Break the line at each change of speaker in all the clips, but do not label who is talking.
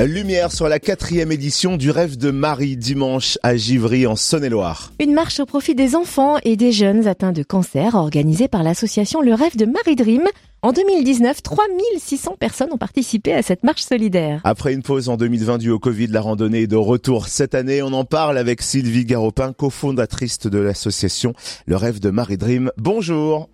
Lumière sur la quatrième édition du Rêve de Marie dimanche à Givry en Saône-et-Loire.
Une marche au profit des enfants et des jeunes atteints de cancer organisée par l'association Le Rêve de Marie Dream. En 2019, 3600 personnes ont participé à cette marche solidaire.
Après une pause en 2020 due au Covid, la randonnée est de retour cette année. On en parle avec Sylvie Garopin, cofondatrice de l'association Le Rêve de Marie Dream. Bonjour.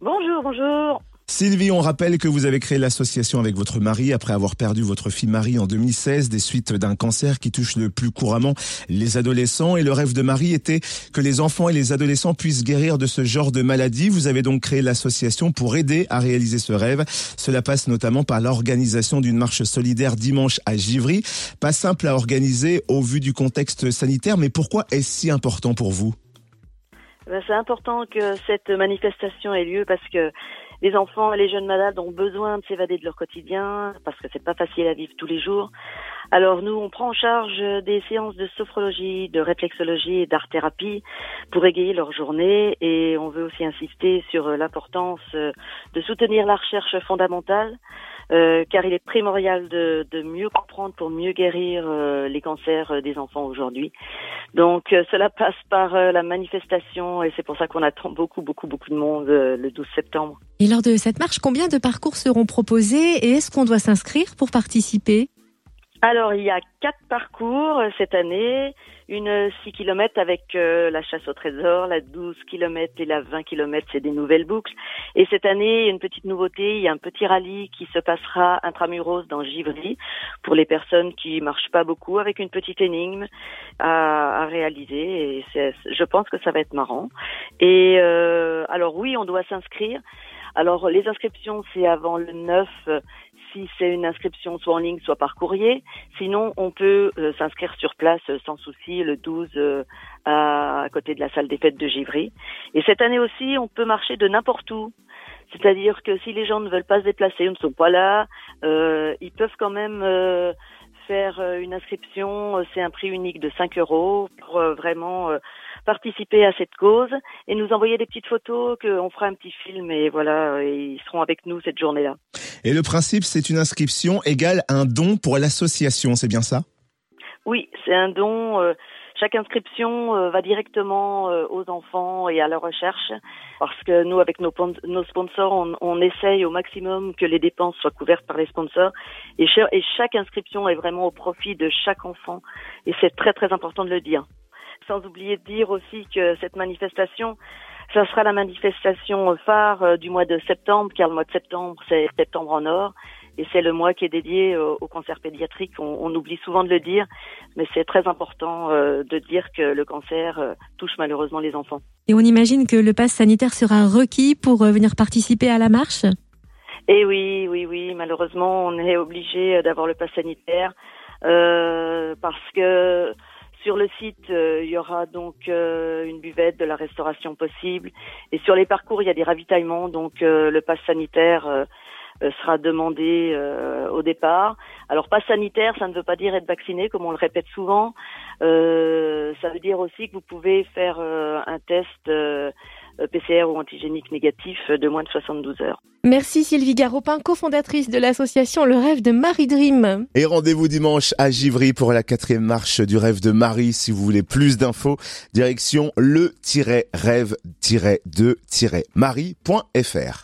Bonjour, bonjour.
Sylvie, on rappelle que vous avez créé l'association avec votre mari après avoir perdu votre fille Marie en 2016 des suites d'un cancer qui touche le plus couramment les adolescents. Et le rêve de Marie était que les enfants et les adolescents puissent guérir de ce genre de maladie. Vous avez donc créé l'association pour aider à réaliser ce rêve. Cela passe notamment par l'organisation d'une marche solidaire dimanche à Givry. Pas simple à organiser au vu du contexte sanitaire, mais pourquoi est-ce si important pour vous?
Ben, C'est important que cette manifestation ait lieu parce que les enfants et les jeunes malades ont besoin de s'évader de leur quotidien parce que c'est pas facile à vivre tous les jours. Alors nous, on prend en charge des séances de sophrologie, de réflexologie et d'art-thérapie pour égayer leur journée et on veut aussi insister sur l'importance de soutenir la recherche fondamentale euh, car il est primordial de, de, mieux comprendre pour mieux guérir euh, les cancers des enfants aujourd'hui. Donc euh, cela passe par la manifestation et c'est pour ça qu'on attend beaucoup, beaucoup, beaucoup de monde le 12 septembre.
Et lors de cette marche, combien de parcours seront proposés et est-ce qu'on doit s'inscrire pour participer?
Alors, il y a quatre parcours euh, cette année. Une 6 km avec euh, la chasse au trésor, la 12 km et la 20 km, c'est des nouvelles boucles. Et cette année, une petite nouveauté, il y a un petit rallye qui se passera intramuros dans Givry pour les personnes qui marchent pas beaucoup avec une petite énigme à, à réaliser. Et je pense que ça va être marrant. Et euh, alors oui, on doit s'inscrire. Alors les inscriptions, c'est avant le 9 si c'est une inscription soit en ligne, soit par courrier. Sinon, on peut euh, s'inscrire sur place euh, sans souci le 12 euh, à, côté de la salle des fêtes de Givry. Et cette année aussi, on peut marcher de n'importe où. C'est-à-dire que si les gens ne veulent pas se déplacer ou ne sont pas là, ils peuvent quand même faire une inscription. C'est un prix unique de 5 euros pour vraiment participer à cette cause et nous envoyer des petites photos qu'on fera un petit film et voilà, ils seront avec nous cette journée-là.
Et le principe, c'est une inscription égale un don pour l'association, c'est bien ça?
Oui, c'est un don. Euh, chaque inscription euh, va directement euh, aux enfants et à leur recherche parce que nous, avec nos, nos sponsors, on, on, essaye au maximum que les dépenses soient couvertes par les sponsors et, et chaque inscription est vraiment au profit de chaque enfant et c'est très très important de le dire. Sans oublier de dire aussi que cette manifestation, ça sera la manifestation phare euh, du mois de septembre, car le mois de septembre, c'est septembre en or. Et c'est le mois qui est dédié au, cancer pédiatrique. On, oublie souvent de le dire, mais c'est très important euh, de dire que le cancer euh, touche malheureusement les enfants.
Et on imagine que le pass sanitaire sera requis pour venir participer à la marche?
Eh oui, oui, oui. Malheureusement, on est obligé d'avoir le pass sanitaire parce que sur le site, euh, il y aura donc euh, une buvette, de la restauration possible. Et sur les parcours, il y a des ravitaillements. Donc euh, le pass sanitaire sera demandé au départ. Alors pass sanitaire, ça ne veut pas dire être vacciné, comme on le répète souvent. ça veut dire aussi que vous pouvez faire un test PCR ou antigénique négatif de moins de 72 heures.
Merci Sylvie Garopin, cofondatrice de l'association Le Rêve de Marie Dream.
Et rendez-vous dimanche à Givry pour la quatrième marche du Rêve de Marie. Si vous voulez plus d'infos, direction le-rêve-de-marie.fr.